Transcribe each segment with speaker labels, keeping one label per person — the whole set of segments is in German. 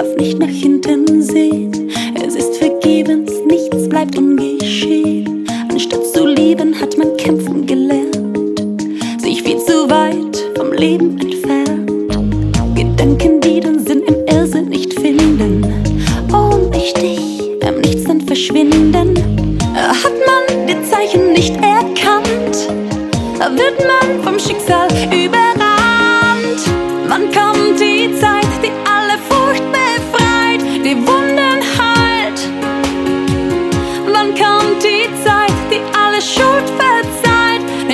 Speaker 1: darf nicht nach hinten sehen. Es ist vergebens, nichts bleibt ungeschehen. Anstatt zu lieben, hat man kämpfen gelernt, sich viel zu weit vom Leben entfernt. Gedanken, die den Sinn im Irrsinn nicht finden. Ohnmächtig, beim ähm, Nichts dann verschwinden. Hat man die Zeichen nicht erkannt, wird man vom Schicksal überrascht.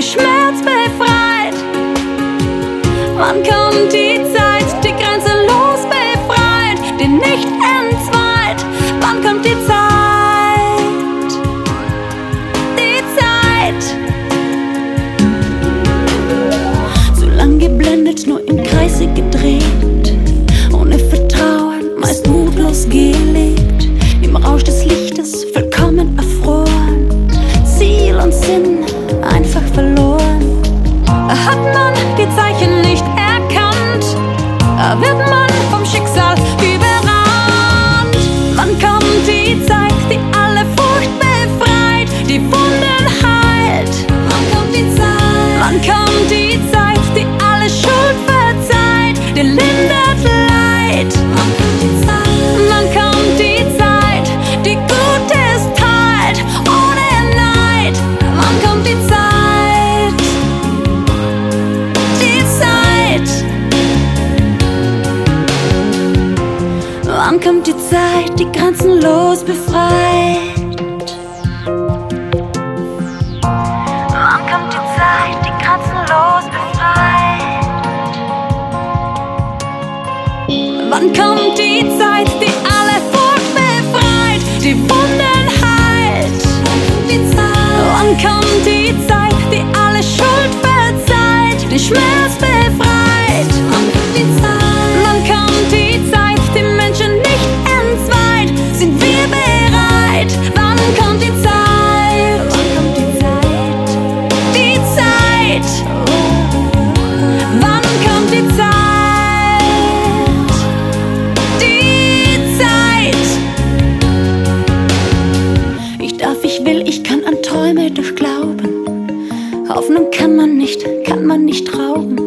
Speaker 1: Schmerz befreit? Wann kommt die Zeit, die grenzenlos befreit, die nicht entzweit? Wann kommt die Zeit? Die Zeit. So lang geblendet, nur im wird man vom Schicksal überrannt. Wann kommt die Zeit, die alle Furcht befreit, die Wunden heilt? Wann kommt die Zeit? Wann kommt die Zeit, die alle Schuld verzeiht, die lindert Leid? Wann kommt die Zeit? Wann kommt die Zeit, die grenzenlos befreit? Wann kommt die Zeit, die grenzenlos befreit? Wann kommt die Zeit, die nicht, kann man nicht rauben.